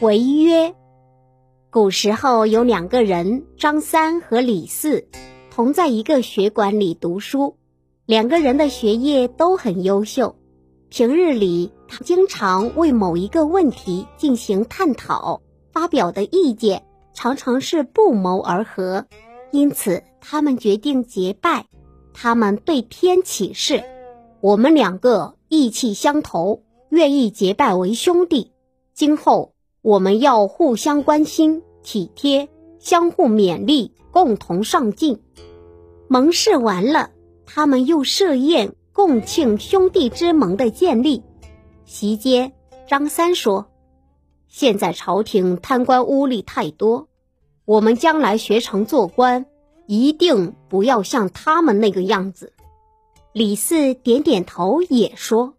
违约。古时候有两个人，张三和李四，同在一个学馆里读书。两个人的学业都很优秀，平日里经常为某一个问题进行探讨，发表的意见常常是不谋而合。因此，他们决定结拜。他们对天起誓：我们两个意气相投，愿意结拜为兄弟。今后我们要互相关心、体贴，相互勉励，共同上进。盟誓完了，他们又设宴共庆兄弟之盟的建立。席间，张三说：“现在朝廷贪官污吏太多，我们将来学成做官。”一定不要像他们那个样子。李四点点头，也说：“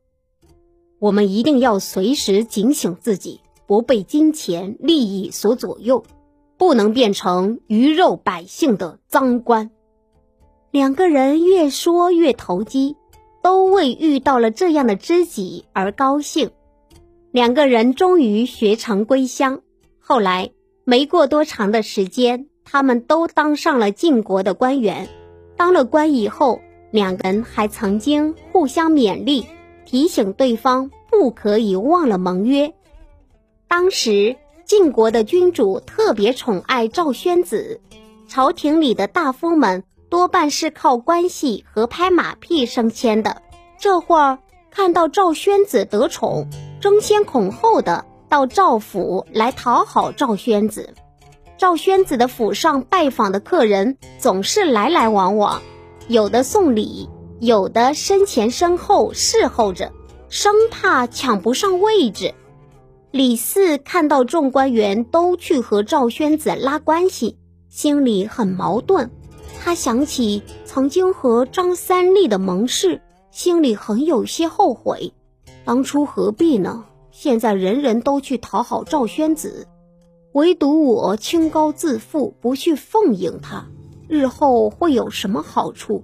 我们一定要随时警醒自己，不被金钱利益所左右，不能变成鱼肉百姓的脏官。”两个人越说越投机，都为遇到了这样的知己而高兴。两个人终于学成归乡。后来没过多长的时间。他们都当上了晋国的官员，当了官以后，两人还曾经互相勉励，提醒对方不可以忘了盟约。当时晋国的君主特别宠爱赵宣子，朝廷里的大夫们多半是靠关系和拍马屁升迁的。这会儿看到赵宣子得宠，争先恐后的到赵府来讨好赵宣子。赵宣子的府上拜访的客人总是来来往往，有的送礼，有的身前身后侍候着，生怕抢不上位置。李四看到众官员都去和赵宣子拉关系，心里很矛盾。他想起曾经和张三立的盟誓，心里很有些后悔。当初何必呢？现在人人都去讨好赵宣子。唯独我清高自负，不去奉迎他，日后会有什么好处？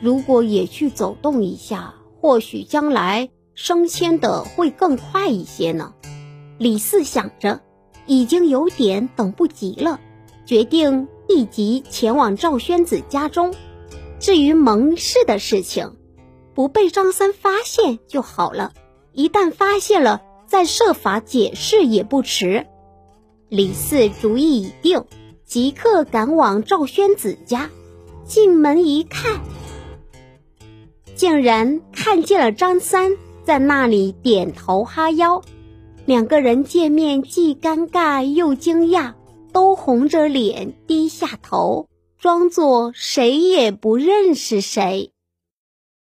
如果也去走动一下，或许将来升迁的会更快一些呢。李四想着，已经有点等不及了，决定立即前往赵宣子家中。至于盟誓的事情，不被张三发现就好了。一旦发现了，再设法解释也不迟。李四主意已定，即刻赶往赵宣子家。进门一看，竟然看见了张三在那里点头哈腰。两个人见面，既尴尬又惊讶，都红着脸低下头，装作谁也不认识谁。